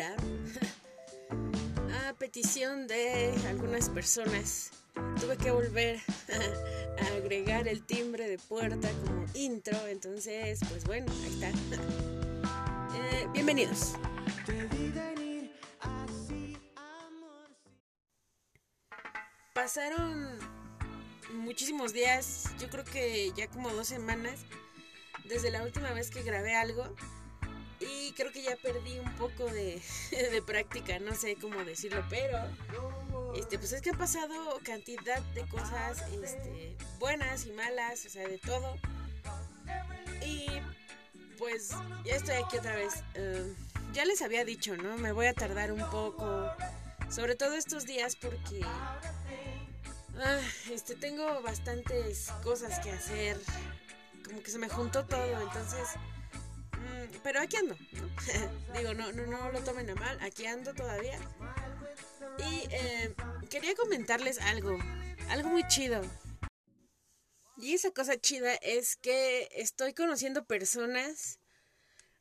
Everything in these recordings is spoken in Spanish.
A petición de algunas personas, tuve que volver a agregar el timbre de puerta como intro, entonces, pues bueno, ahí está. Eh, bienvenidos. Pasaron muchísimos días, yo creo que ya como dos semanas, desde la última vez que grabé algo. Creo que ya perdí un poco de, práctica, no sé cómo decirlo, pero este, pues es que han pasado cantidad de cosas este, buenas y malas, o sea, de todo. Y pues ya estoy aquí otra vez. Em, ya les había dicho, ¿no? Me voy a tardar un poco, sobre todo estos días porque ah, este, tengo bastantes cosas que hacer, como que se me juntó todo, entonces pero aquí ando, Digo, no, no, no lo tomen a mal, aquí ando todavía. Y eh, quería comentarles algo, algo muy chido. Y esa cosa chida es que estoy conociendo personas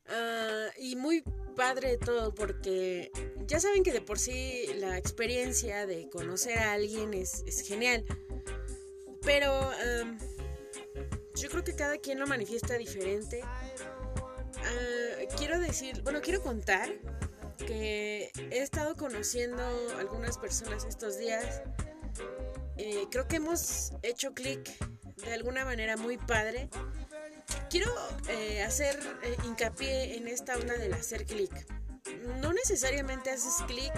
ah, y muy padre todo porque ya saben que de por sí la experiencia de conocer a alguien es, genial. Pero yo creo que cada quien lo manifiesta diferente Ah, quiero decir, bueno, quiero contar que he estado conociendo algunas personas estos días. Eh, creo que hemos hecho clic de alguna manera muy padre. Quiero eh, hacer eh, hincapié en esta onda del hacer clic. No necesariamente haces clic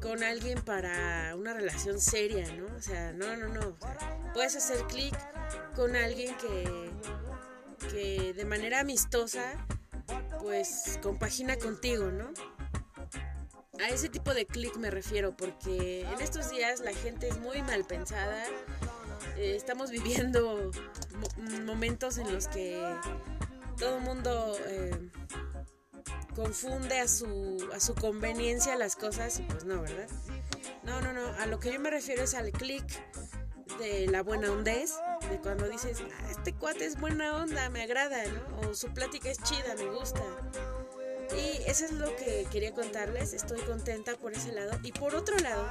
con alguien para una relación seria, ¿no? O sea, no, no, no. puedes hacer clic con alguien que que de manera amistosa pues compagina contigo, ¿no? A ese tipo de clic me refiero porque en estos días la gente es muy mal pensada. Eh, estamos viviendo momentos en los que todo el mundo eh, confunde a su, a su conveniencia las cosas y pues no, ¿verdad? No, no, no. A lo que yo me refiero es al clic de la buena hondez, de cuando dices, ah, este cuate es buena onda, me agrada, ¿no? O su plática es chida, me gusta. Y eso es lo que quería contarles, estoy contenta por ese lado. Y por otro lado,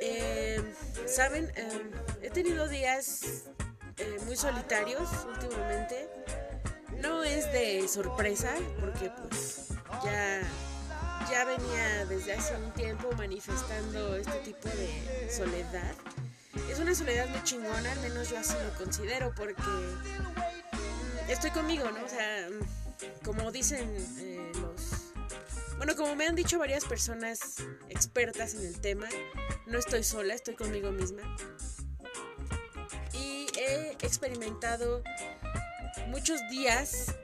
eh, saben, em, he tenido días eh, muy solitarios últimamente. No es de sorpresa, porque pues ya ya venía desde hace un tiempo manifestando este tipo de soledad es una soledad muy chingona, al menos yo así lo considero, porque mm, estoy conmigo, ¿no? O sea, mm, como dicen eh, los... Bueno, como me han dicho varias personas expertas en el tema, no estoy sola, estoy conmigo misma. Y he experimentado muchos días,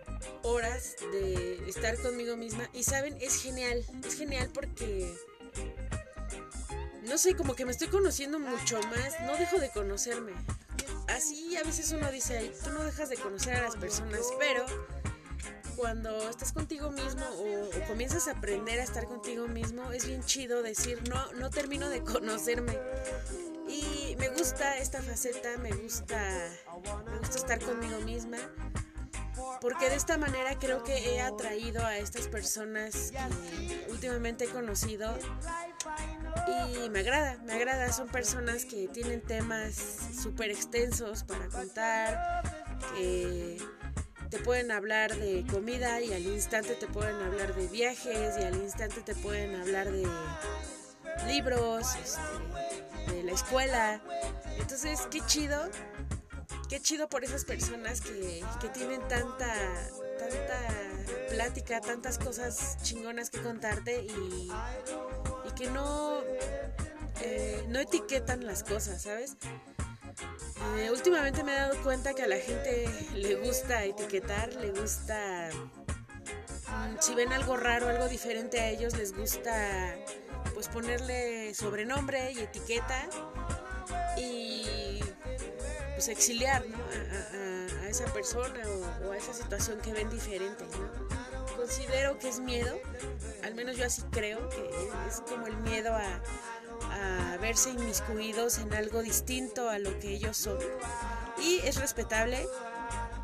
horas de estar conmigo misma. Y saben, es genial, es genial porque no sé, como que me estoy conociendo mucho más, no dejo de conocerme. Así a veces uno dice, tú no dejas de conocer a las personas, pero cuando estás contigo mismo o, comienzas a aprender a estar contigo mismo, es bien chido decir, no, no termino de conocerme. Y me gusta esta faceta, me gusta, me gusta estar conmigo misma, porque de esta manera creo que he atraído a estas personas que últimamente he conocido y me agrada, me agrada. Son personas que tienen temas súper extensos para contar, que te pueden hablar de comida y al instante te pueden hablar de viajes y al instante te pueden hablar de libros, este, de la escuela. Entonces, qué chido, qué chido por esas personas que, que tienen tanta, tanta plática, tantas cosas chingonas que contarte y que no, eh, no etiquetan las cosas, ¿sabes? Últimamente me he dado cuenta que a la gente le gusta etiquetar, le gusta... Mm, si ven algo raro, algo diferente a ellos, les gusta pues ponerle sobrenombre y etiqueta y pues exiliar a, esa persona o, a esa situación que ven diferente. Considero que es miedo, al menos yo así creo, que es como el miedo a, verse inmiscuidos en algo distinto a lo que ellos son. Y es respetable,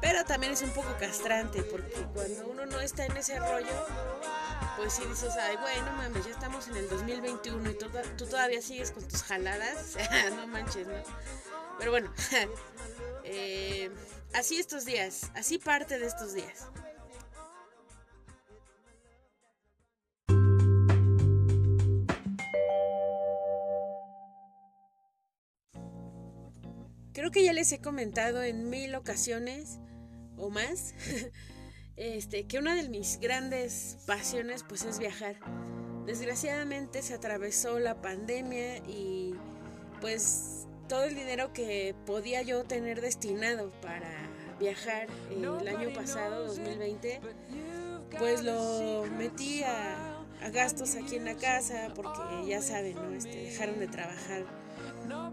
pero también es un poco castrante, porque cuando uno no está en ese rollo, pues sí dices, ay, güey, no mames, ya estamos en el 2021 y tú, tú todavía sigues con tus jaladas. no manches, ¿no? Pero bueno, eh, así estos días, así parte de estos días. Creo que ya les he comentado en mil ocasiones o más este, que una de mis grandes pasiones pues es viajar. Desgraciadamente se atravesó la pandemia y pues todo el dinero que podía yo tener destinado para viajar el año pasado, 2020, pues lo metí a, gastos aquí en la casa porque ya saben, ¿no? Este, dejaron de trabajar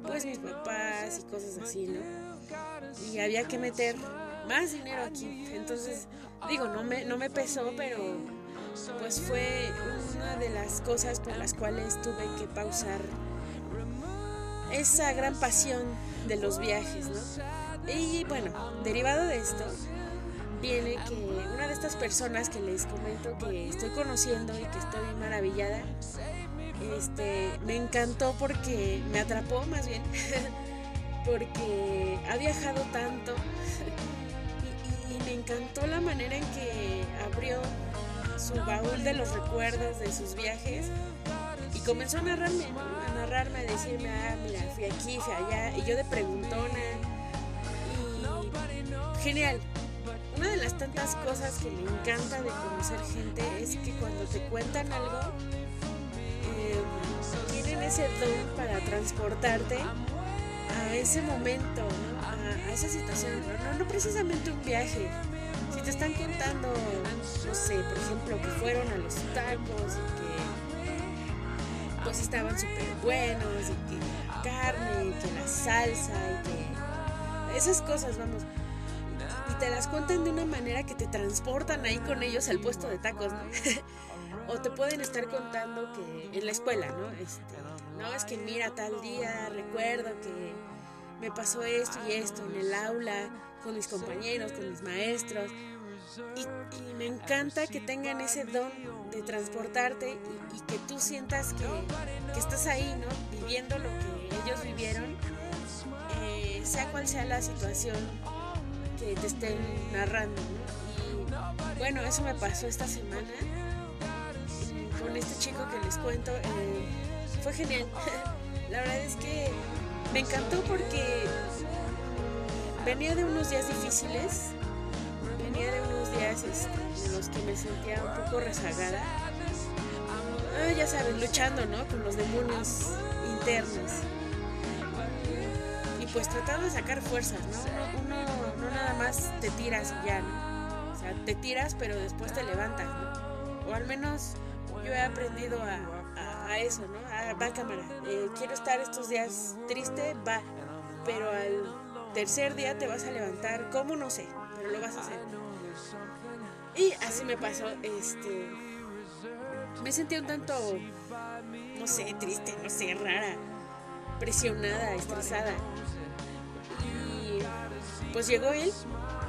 pues mis papás y cosas así, ¿no? Y había que meter más dinero aquí. Entonces, digo, no me, no me pesó, pero pues fue una de las cosas por las cuales tuve que pausar esa gran pasión de los viajes, ¿no? Y bueno, derivado de esto, viene que una de estas personas que les comento que estoy conociendo y que estoy maravillada, este, me encantó porque me atrapó más bien, porque ha viajado tanto y, me encantó la manera en que abrió su baúl de los recuerdos de sus viajes y comenzó a narrarme, a narrarme, a decirme, ah, mira, fui aquí, fui allá, y yo de preguntona. Y genial. Una de las tantas cosas que me encanta de conocer gente es que cuando te cuentan algo, tienen ese don para transportarte a ese momento, a, esa situación, no, no, precisamente un viaje. Si te están contando, no sé, por ejemplo, que fueron a los tacos y que pues estaban súper buenos y que la carne y que la salsa y que esas cosas, vamos. Y, te las cuentan de una manera que te transportan ahí con ellos al puesto de tacos, ¿no? o te pueden estar contando que en la escuela, ¿no? Este, no, es que mira, tal día recuerdo que me pasó esto y esto en el aula, con mis compañeros, con mis maestros. Y, me encanta que tengan ese don de transportarte y, que tú sientas que, estás ahí, ¿no? Viviendo lo que ellos vivieron, eh, sea cual sea la situación que te estén narrando, ¿no? Y bueno, eso me pasó esta semana este chico que les cuento. Eh, fue genial. La verdad es que me encantó porque venía de unos días difíciles, venía de unos días este, en los que me sentía un poco rezagada. Ah, ya saben, luchando, ¿no? Con los demonios internos. Y pues tratando de sacar fuerzas, ¿no? Uno, no nada más te tiras y ya, ¿no? O sea, te tiras pero después te levantas. O al menos yo he aprendido a, eso, ¿no? A, va cámara, eh, quiero estar estos días triste, va, pero al tercer día te vas a levantar, ¿cómo? No sé, pero lo vas a hacer. Y así me pasó, este, me sentí un tanto, no sé, triste, no sé, rara, presionada, estresada. Y pues llegó él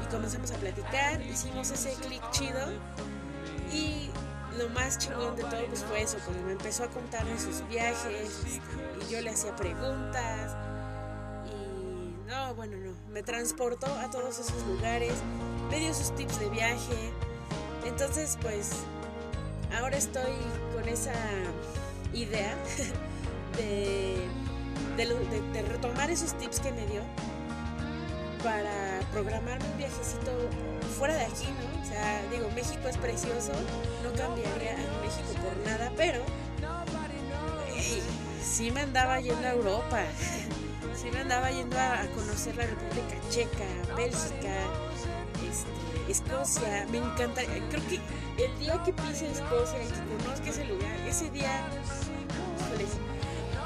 y comenzamos a platicar, hicimos ese clic chido y lo más chingón de todo pues fue eso, como me empezó a contar de sus viajes y yo le hacía preguntas y no, bueno, no, me transportó a todos esos lugares, me dio sus tips de viaje, entonces pues ahora estoy con esa idea de, de retomar esos tips que me dio para programarme un viajecito fuera de aquí, ¿no? O sea, digo, México es precioso, no cambiaría a México por nada, pero sí me andaba yendo a Europa, sí me andaba yendo a, conocer la República Checa, Bélgica, este, Escocia, me encanta, creo que el día que pise Escocia y que conozca ese lugar, ese día,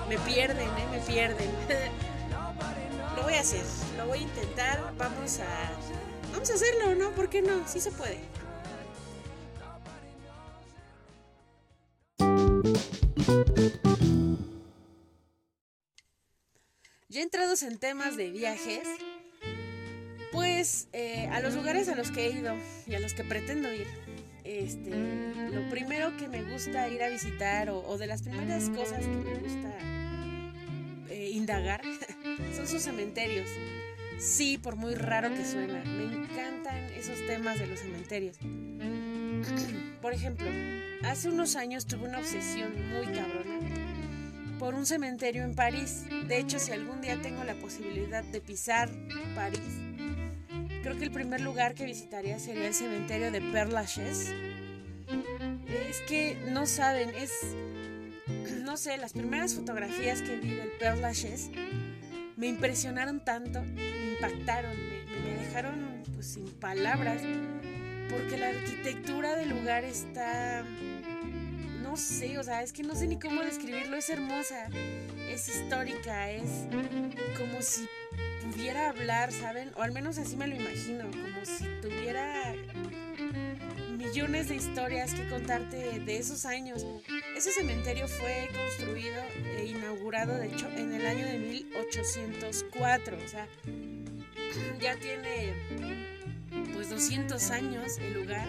me pierden, ¿eh? Me pierden. lo voy a hacer, lo voy a intentar, vamos a Vamos a hacerlo, ¿no? ¿Por qué no? Sí se puede. Ya entrados en temas de viajes, pues eh, a los lugares a los que he ido y a los que pretendo ir, este, lo primero que me gusta ir a visitar o, de las primeras cosas que me gusta eh, indagar son sus cementerios. Sí, por muy raro que suena, me encantan esos temas de los cementerios. Por ejemplo, hace unos años tuve una obsesión muy cabrona por un cementerio en París. De hecho, si algún día tengo la posibilidad de pisar París, creo que el primer lugar que visitaría sería el cementerio de Père Lachaise. Es que no saben, es no sé, las primeras fotografías que vi del Père Lachaise me impresionaron tanto, me impactaron, me, dejaron pues, sin palabras, porque la arquitectura del lugar está no sé, o sea, es que no sé ni cómo describirlo, es hermosa, es histórica, es como si pudiera hablar, ¿saben? O al menos así me lo imagino, como si tuviera millones de historias que contarte de esos años. Ese cementerio fue construido e inaugurado, de hecho, en el año de 1804, o sea, ya tiene pues 200 años el lugar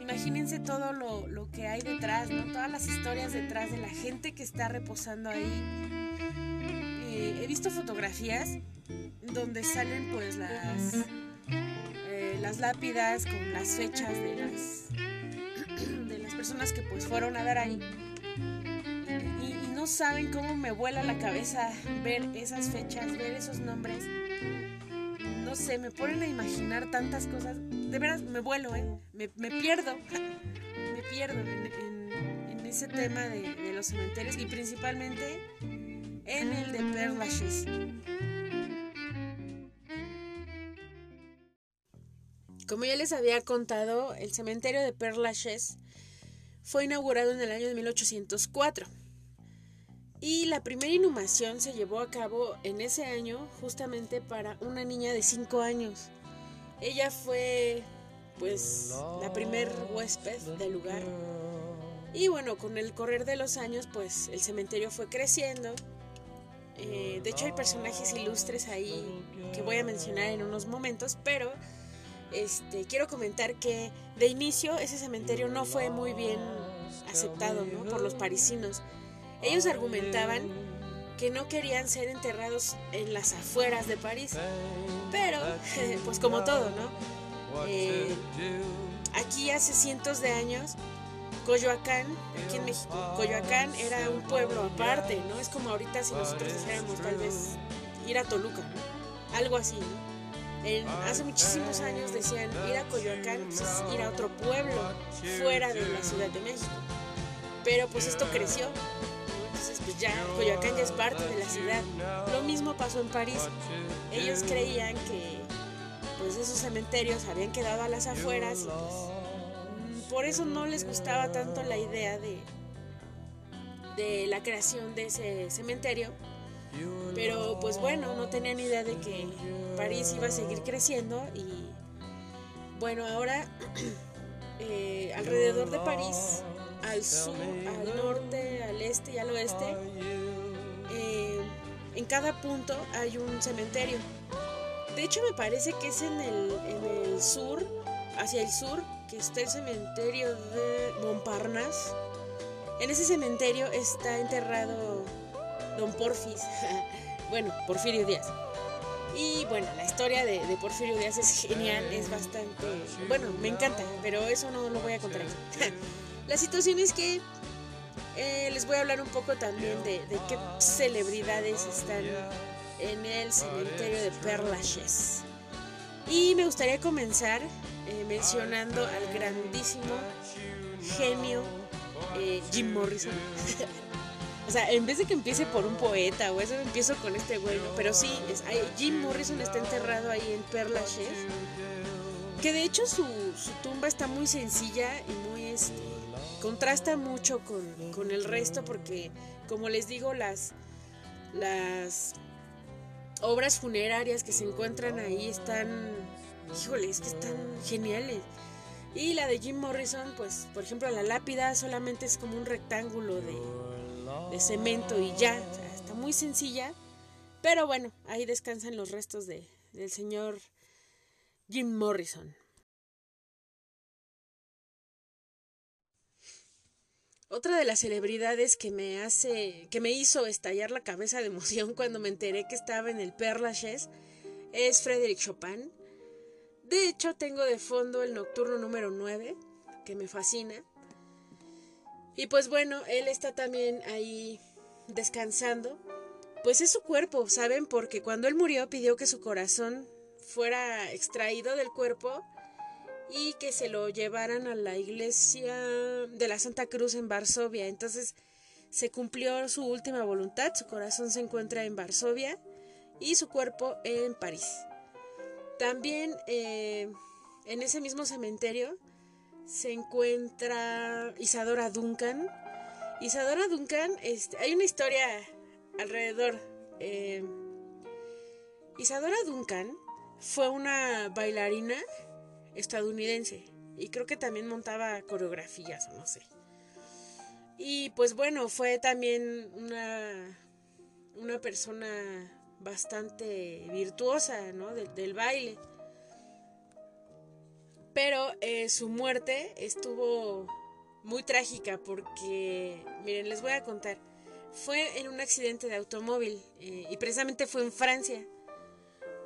imagínense todo lo, que hay detrás, ¿no? Todas las historias detrás de la gente que está reposando ahí. Eh, he visto fotografías donde salen pues las, las lápidas con las fechas de las, de las personas que pues fueron a dar ahí. Y, y no saben cómo me vuela la cabeza ver esas fechas, ver esos nombres. No sé, me ponen a imaginar tantas cosas de veras me vuelo, ¿eh? me, pierdo, me pierdo en, ese tema de, los cementerios y principalmente en el de Perlaches. Como ya les había contado, el cementerio de Perlaches fue inaugurado en el año de 1804 y la primera inhumación se llevó a cabo en ese año justamente para una niña de 5 años. Ella fue pues la primer huésped del lugar. Y bueno, con el correr de los años pues el cementerio fue creciendo. Eh, de hecho hay personajes ilustres ahí que voy a mencionar en unos momentos, pero este, quiero comentar que de inicio ese cementerio no fue muy bien aceptado por los parisinos. Ellos argumentaban que no querían ser enterrados en las afueras de París. Pero, pues como todo, ¿no? Eh, aquí hace cientos de años, Coyoacán, aquí en México, Coyoacán era un pueblo aparte, ¿no? Es como ahorita si nosotros dijéramos tal vez ir a Toluca. Algo así, ¿no? Hace muchísimos años decían ir a Coyoacán pues, es ir a otro pueblo fuera de la Ciudad de México. Pero pues esto creció pues ya Coyoacán ya es parte de la ciudad. Lo mismo pasó en París. Ellos creían que pues esos cementerios habían quedado a las afueras y pues, por eso no les gustaba tanto la idea de, de la creación de ese cementerio. Pero pues bueno, no tenían idea de que París iba a seguir creciendo y bueno, ahora eh, alrededor de París al sur, al norte, al este y al oeste, eh, en cada punto hay un cementerio. De hecho, me parece que es en el, en el sur, hacia el sur, que está el cementerio de Montparnasse. En ese cementerio está enterrado Don Porfis, bueno, Porfirio Díaz. Y bueno, la historia de, Porfirio Díaz es genial, es bastante, bueno, me encanta, pero eso no lo voy a contar. La situación es que eh, les voy a hablar un poco también de, qué celebridades están en el cementerio de Perlaches. Y me gustaría comenzar eh, mencionando al grandísimo genio eh, Jim Morrison. o sea, en vez de que empiece por un poeta o eso, empiezo con este güey. Pero sí, Jim Morrison está enterrado ahí en Perlaches. Que de hecho su, su tumba está muy sencilla y muy este, contrasta mucho con, el resto porque, como les digo, las, las obras funerarias que se encuentran ahí están, híjole, es que están geniales. Y la de Jim Morrison, pues, por ejemplo, la lápida solamente es como un rectángulo de, cemento y ya, está muy sencilla. Pero bueno, ahí descansan los restos de, del señor Jim Morrison. otra de las celebridades que me hace, que me hizo estallar la cabeza de emoción cuando me enteré que estaba en el Père Lachaise es Frédéric Chopin. De hecho, tengo de fondo el nocturno número 9, que me fascina. Y pues bueno, él está también ahí descansando. Pues es su cuerpo, ¿saben? Porque cuando él murió pidió que su corazón fuera extraído del cuerpo y que se lo llevaran a la iglesia de la Santa Cruz en Varsovia. Entonces se cumplió su última voluntad, su corazón se encuentra en Varsovia y su cuerpo en París. También eh, en ese mismo cementerio se encuentra Isadora Duncan. Isadora Duncan, este, hay una historia alrededor. Eh, Isadora Duncan fue una bailarina estadounidense y creo que también montaba coreografías o no sé. Y pues bueno, fue también una, una persona bastante virtuosa ¿no? del baile. Pero eh, su muerte estuvo muy trágica porque, miren, les voy a contar. Fue en un accidente de automóvil eh, y precisamente fue en Francia.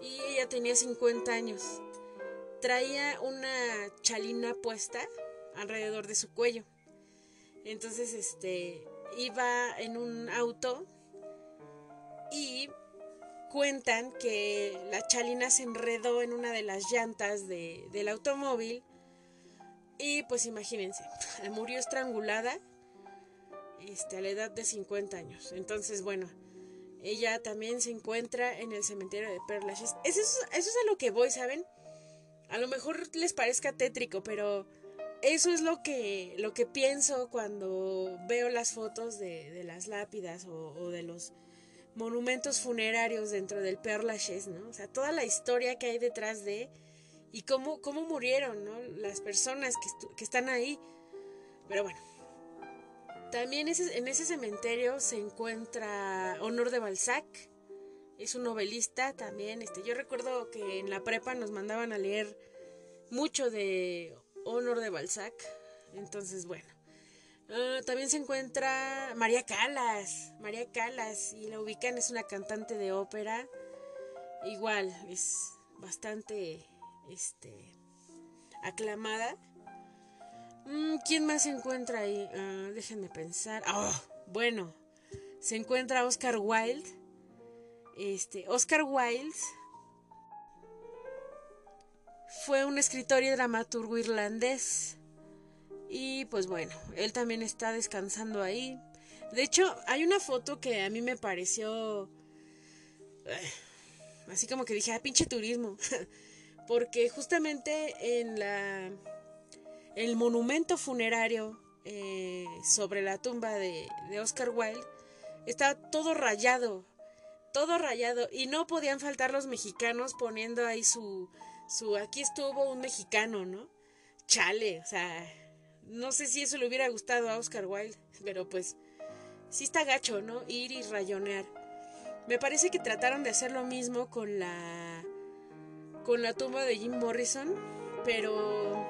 Y ella tenía 50 años. Traía una chalina puesta alrededor de su cuello. Entonces, este, iba en un auto y cuentan que la chalina se enredó en una de las llantas del automóvil y pues imagínense, murió estrangulada este, a la edad de 50 años. Entonces, bueno, ella también se encuentra en el cementerio de Perlas. Eso es, eso es a lo que voy, ¿saben? A lo mejor les parezca tétrico, pero eso es lo que, lo que pienso cuando veo las fotos de, las lápidas o de los monumentos funerarios dentro del Père Lachaise, ¿no? O sea, toda la historia que hay detrás de y cómo, cómo murieron, ¿no? Las personas que, que están ahí. Pero bueno, también en ese cementerio se encuentra Honor de Balzac. Es un novelista también. Este, yo recuerdo que en la prepa nos mandaban a leer mucho de Honor de Balzac. Entonces, bueno. Ah, también se encuentra María Calas. María Calas, y la ubican, es una cantante de ópera. Igual, es bastante este, aclamada. Mm, ¿Quién más se encuentra ahí? Ah, déjenme pensar. Ah, bueno, se encuentra Oscar Wilde. Este, Oscar Wilde fue un escritor y dramaturgo irlandés y pues bueno, él también está descansando ahí. De hecho, hay una foto que a mí me pareció... Eh, así como que dije, ah, pinche turismo. Porque justamente en la... El monumento funerario eh, sobre la tumba de, de Oscar Wilde está todo rayado. Todo rayado. Y no podían faltar los mexicanos poniendo ahí su... su aquí estuvo un mexicano, ¿no? Chale, o sea, no sé si eso le hubiera gustado a Oscar Wilde, pero pues sí está gacho, ¿no? Ir y rayonear. Me parece que trataron de hacer lo mismo con la con la tumba de Jim Morrison, pero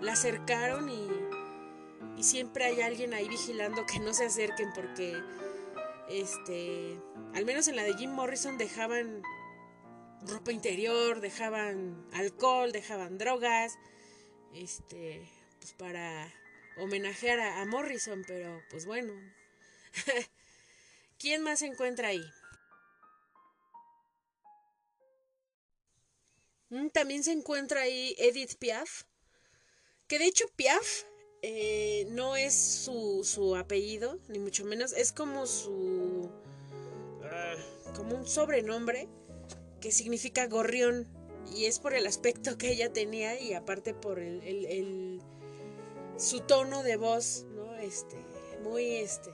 la acercaron y, y siempre hay alguien ahí vigilando que no se acerquen porque este, al menos en la de Jim Morrison dejaban ropa interior, dejaban alcohol, dejaban drogas, este, pues para homenajear a, Morrison, pero pues bueno. ¿Quién más se encuentra ahí? Mm, también se encuentra ahí Edith Piaf, que de hecho Piaf eh, no es su, su, apellido, ni mucho menos, es como su... Como un sobrenombre que significa gorrión y es por el aspecto que ella tenía y aparte por el su tono de voz, ¿no? Este, muy, este,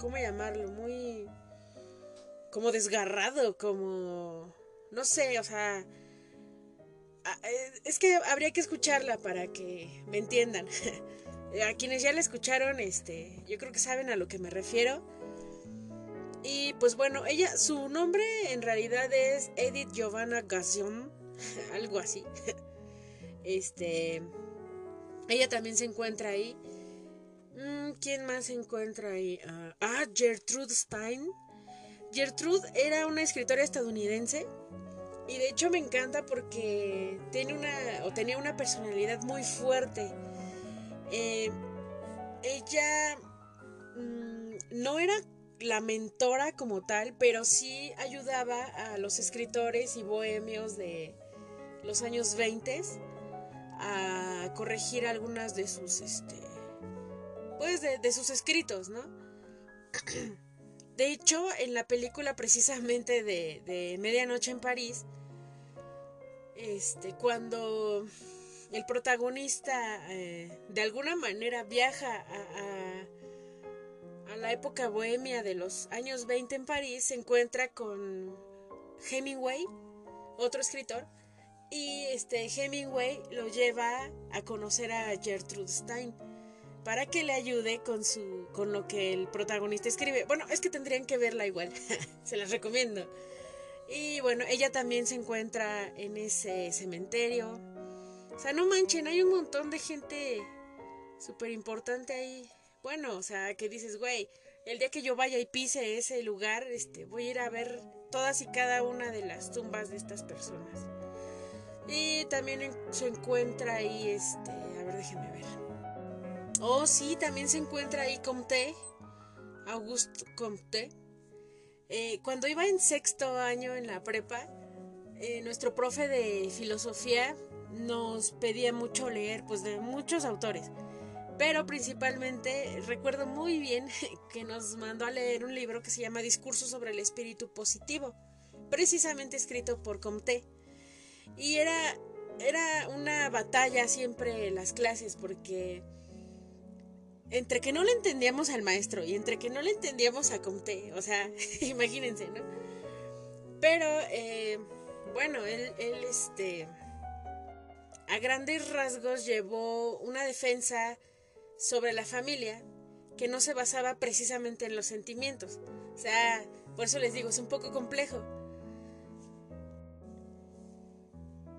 ¿cómo llamarlo? Muy, como desgarrado, como, no sé, o sea, eh, es que habría que escucharla para que me entiendan. a quienes ya la escucharon, este, yo creo que saben a lo que me refiero. Y pues bueno, ella, su nombre en realidad es Edith Giovanna Gassion, algo así. Este, ella también se encuentra ahí. Mm, ¿Quién más se encuentra ahí? ah, ah Gertrude Stein. Gertrude era una escritora estadounidense y de hecho me encanta porque tiene una, o tenía una personalidad muy fuerte. Eh, ella mm, no era la mentora como tal, pero sí ayudaba a los escritores y bohemios de los años 20 a corregir algunas de sus, este, pues de, sus escritos, ¿no? De hecho, en la película precisamente de, de Medianoche en París, este, cuando el protagonista eh, de alguna manera viaja a, a, la época bohemia de los años 20 en París, se encuentra con Hemingway, otro escritor, y este Hemingway lo lleva a conocer a Gertrude Stein para que le ayude con su con lo que el protagonista escribe. Bueno, es que tendrían que verla igual. Se las recomiendo. Y bueno, ella también se encuentra en ese cementerio. O sea, no manchen, hay un montón de gente súper importante ahí. Bueno, o sea, que dices, güey, el día que yo vaya y pise ese lugar, este, voy a ir a ver todas y cada una de las tumbas de estas personas. Y también se encuentra ahí, este, a ver, déjenme ver. Oh, sí, también se encuentra ahí Comte, Auguste Comte eh, cuando iba en sexto año en la prepa, eh, nuestro profe de filosofía nos pedía mucho leer, pues de muchos autores. Pero principalmente recuerdo muy bien que nos mandó a leer un libro que se llama Discurso sobre el espíritu positivo, precisamente escrito por Comte. Y era, era una batalla siempre en las clases porque entre que no le entendíamos al maestro y entre que no le entendíamos a Comte, o sea, imagínense, ¿no? Pero, eh, bueno, él, él, este, a grandes rasgos llevó una defensa sobre la familia que no se basaba precisamente en los sentimientos. O sea, por eso les digo, es un poco complejo.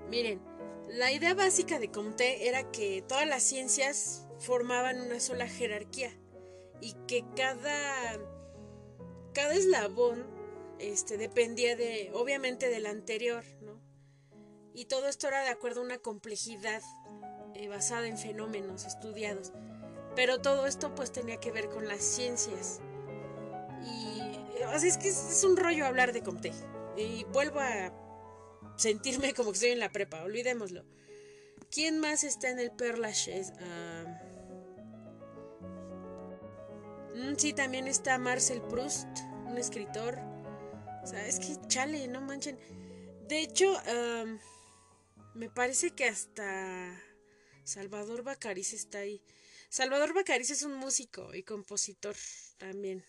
Miren, la idea básica de Comte era que todas las ciencias formaban una sola jerarquía y que cada, cada eslabón este, dependía de, obviamente, del anterior, ¿no? Y todo esto era de acuerdo a una complejidad eh, basada en fenómenos estudiados. Pero todo esto pues tenía que ver con las ciencias. Y así es que es, un rollo hablar de Comte. Y vuelvo a sentirme como que estoy en la prepa, olvidémoslo. ¿Quién más está en el Perlaches? Ah, mm, sí, también está Marcel Proust, un escritor. O sea, es que chale, no manchen. De hecho, me parece que hasta Salvador Bacariz está ahí. Salvador Bacariz es un músico y compositor también.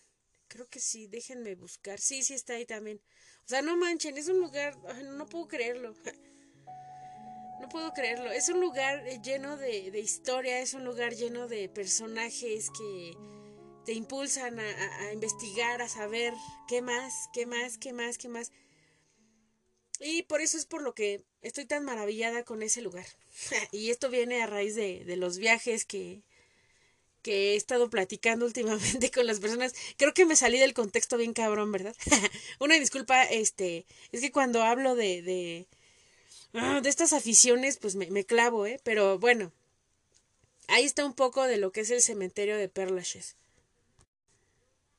Creo que sí, déjenme buscar. Sí, sí está ahí también. O sea, no manchen, es un lugar, no puedo creerlo. No puedo creerlo. Es un lugar lleno de, historia, es un lugar lleno de personajes que te impulsan a, investigar, a saber qué más, qué más, qué más, qué más. Y por eso es por lo que estoy tan maravillada con ese lugar. y esto viene a raíz de, de los viajes que, que he estado platicando últimamente con las personas. Creo que me salí del contexto bien cabrón, ¿verdad? Una disculpa, este, es que cuando hablo de, Ah, de estas aficiones, pues me, clavo, ¿eh? Pero bueno, ahí está un poco de lo que es el cementerio de Perlaches.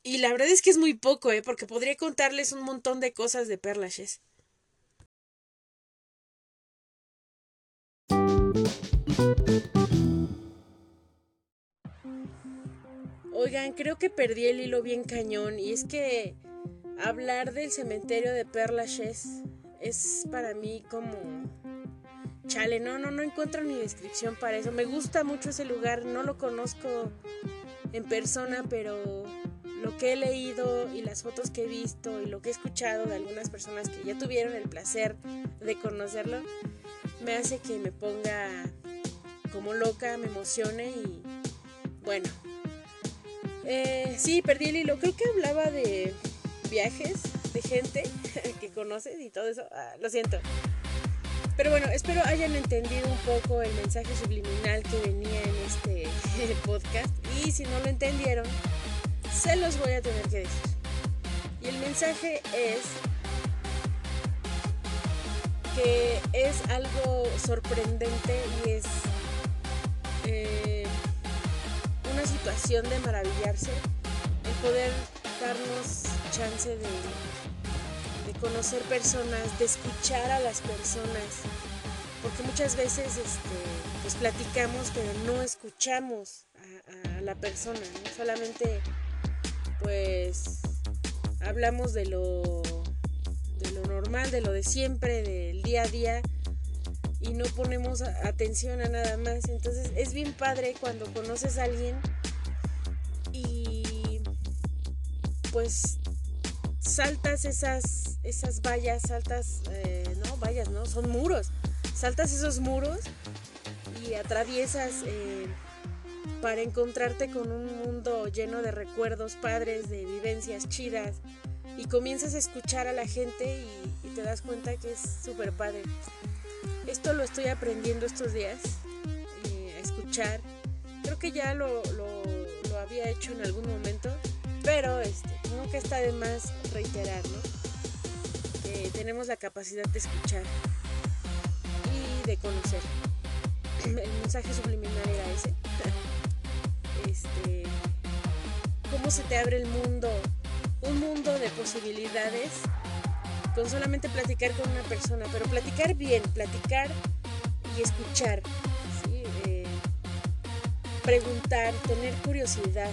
Y la verdad es que es muy poco, ¿eh? Porque podría contarles un montón de cosas de Perlaches. Oigan, creo que perdí el hilo bien cañón y es que hablar del cementerio de Perlaches es para mí como chale, no, no, no encuentro ni descripción para eso. Me gusta mucho ese lugar, no lo conozco en persona, pero lo que he leído y las fotos que he visto y lo que he escuchado de algunas personas que ya tuvieron el placer de conocerlo, me hace que me ponga como loca, me emocione y bueno. Eh, sí, perdí el hilo. Creo que hablaba de viajes de gente que conoces y todo eso. Ah, lo siento. Pero bueno, espero hayan entendido un poco el mensaje subliminal que venía en este podcast. Y si no lo entendieron, se los voy a tener que decir. Y el mensaje es que es algo sorprendente y es eh, de maravillarse el poder darnos chance de conocer personas, de escuchar a las personas, porque muchas veces este, pues platicamos pero no escuchamos a, la persona, solamente pues hablamos de lo, de lo normal, de lo de siempre, del día a día y no ponemos atención a nada más. Entonces es bien padre cuando conoces a alguien pues saltas esas, esas vallas, saltas, eh, no, vallas, no, son muros. Saltas esos muros y atraviesas eh, para encontrarte con un mundo lleno de recuerdos padres, de vivencias chidas. Y comienzas a escuchar a la gente y, te das cuenta que es súper padre. Esto lo estoy aprendiendo estos días, eh, escuchar. Creo que ya lo, lo había hecho en algún momento, pero este, nunca está de más reiterar, ¿no? Que tenemos la capacidad de escuchar y de conocer. El mensaje subliminal era ese. Este, cómo se te abre el mundo, un mundo de posibilidades con solamente platicar con una persona, pero platicar bien, platicar y escuchar, eh, preguntar, tener curiosidad,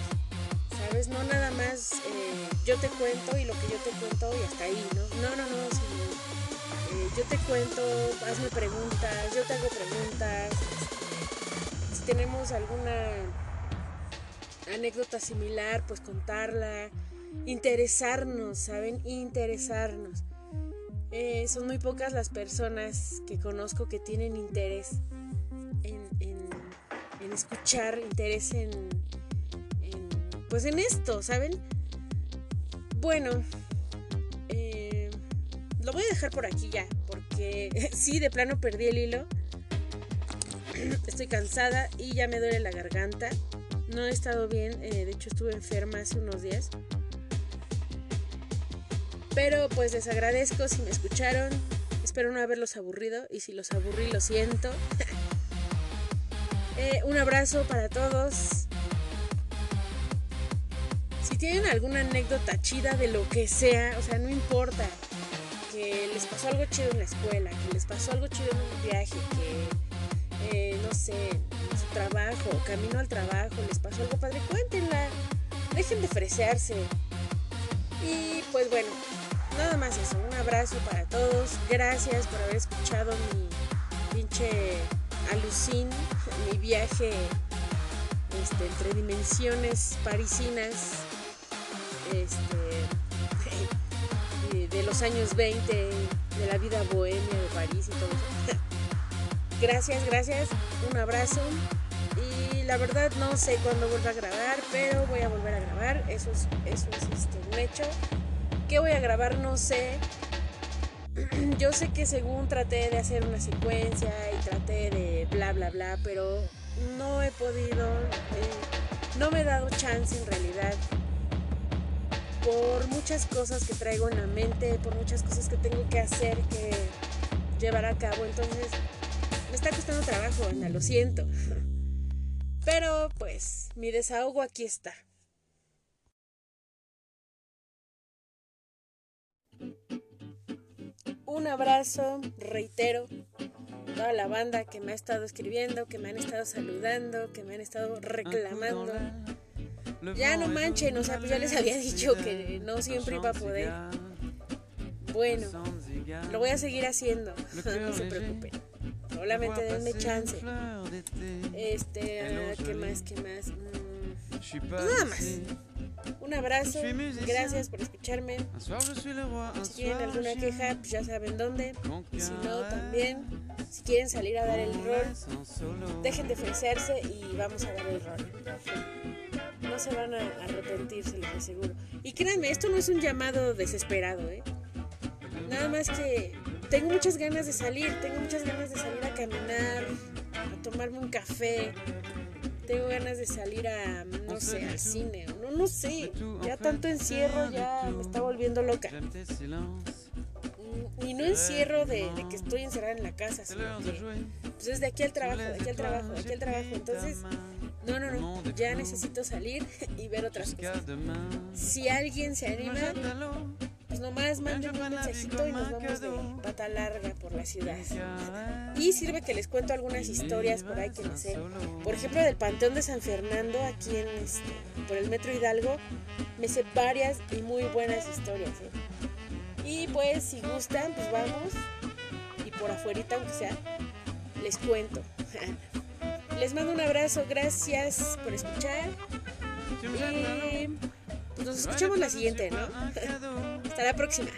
¿sabes? No nada más eh, yo te cuento y lo que yo te cuento y hasta ahí, ¿no? No, no, no, eh, yo te cuento, hazme preguntas, yo te hago preguntas. Si tenemos alguna anécdota similar, pues contarla, interesarnos, ¿saben? Interesarnos. Eh, son muy pocas las personas que conozco que tienen interés en, en escuchar, interés en, pues en esto, ¿saben? Bueno, eh, lo voy a dejar por aquí ya, porque sí, de plano perdí el hilo. Estoy cansada y ya me duele la garganta. No he estado bien, eh, de hecho estuve enferma hace unos días. Pero pues les agradezco si me escucharon. Espero no haberlos aburrido y si los aburrí lo siento. Eh, un abrazo para todos tienen alguna anécdota chida de lo que sea, o sea, no importa, que les pasó algo chido en la escuela, que les pasó algo chido en un viaje, que, eh, no sé, en su trabajo, camino al trabajo, les pasó algo padre, cuéntenla, dejen de fresearse. Y pues bueno, nada más eso, un abrazo para todos, gracias por haber escuchado mi pinche alucin, mi viaje este, entre dimensiones parisinas este, de los años 20, de la vida bohemia de París y todo eso. gracias, gracias, un abrazo. Y la verdad no sé cuándo vuelva a grabar, pero voy a volver a grabar, eso es, eso es este, un hecho. ¿Qué voy a grabar? No sé. Yo sé que según traté de hacer una secuencia y traté de bla bla bla, pero no he podido, eh, no me he dado chance en realidad por muchas cosas que traigo en la mente, por muchas cosas que tengo que hacer, que llevar a cabo. Entonces, me está costando trabajo, Ana, lo siento. Pero pues, mi desahogo aquí está. Un abrazo, reitero, toda la banda que me ha estado escribiendo, que me han estado saludando, que me han estado reclamando ya no manchen, o sea, pues ya les había dicho que no siempre iba a poder. Bueno, lo voy a seguir haciendo, no se preocupen. Solamente denme chance. Este, ah, ¿qué más? ¿Qué más? Mm, pues nada más. Un abrazo, gracias por escucharme. Si tienen alguna queja, pues ya saben dónde. Si no, también. Si quieren salir a dar el rol, dejen de ofrecerse y vamos a dar el rol no se van a arrepentir, se los aseguro. Y créanme, esto no es un llamado desesperado, ¿eh? Nada más que tengo muchas ganas de salir, tengo muchas ganas de salir a caminar, a tomarme un café. Tengo ganas de salir a, no sé, al cine. No, no sé. Ya tanto encierro ya me está volviendo loca. Y no encierro de, que estoy encerrada en la casa, sino que pues es de aquí al trabajo, de aquí al trabajo, de aquí al trabajo. Entonces, no, no, no, ya necesito salir y ver otras cosas. Si alguien se anima, pues nomás manden un mensajito y nos vamos de pata larga por la ciudad. Y sirve que les cuento algunas historias por ahí que no sé. Por ejemplo, del Panteón de San Fernando, aquí en este, por el Metro Hidalgo, me sé varias y muy buenas historias. ¿eh? Y pues si gustan, pues vamos. Y por afuerita, aunque sea, les cuento. les mando un abrazo, gracias por escuchar. Y pues nos escuchamos la siguiente, ¿no? Hasta la próxima.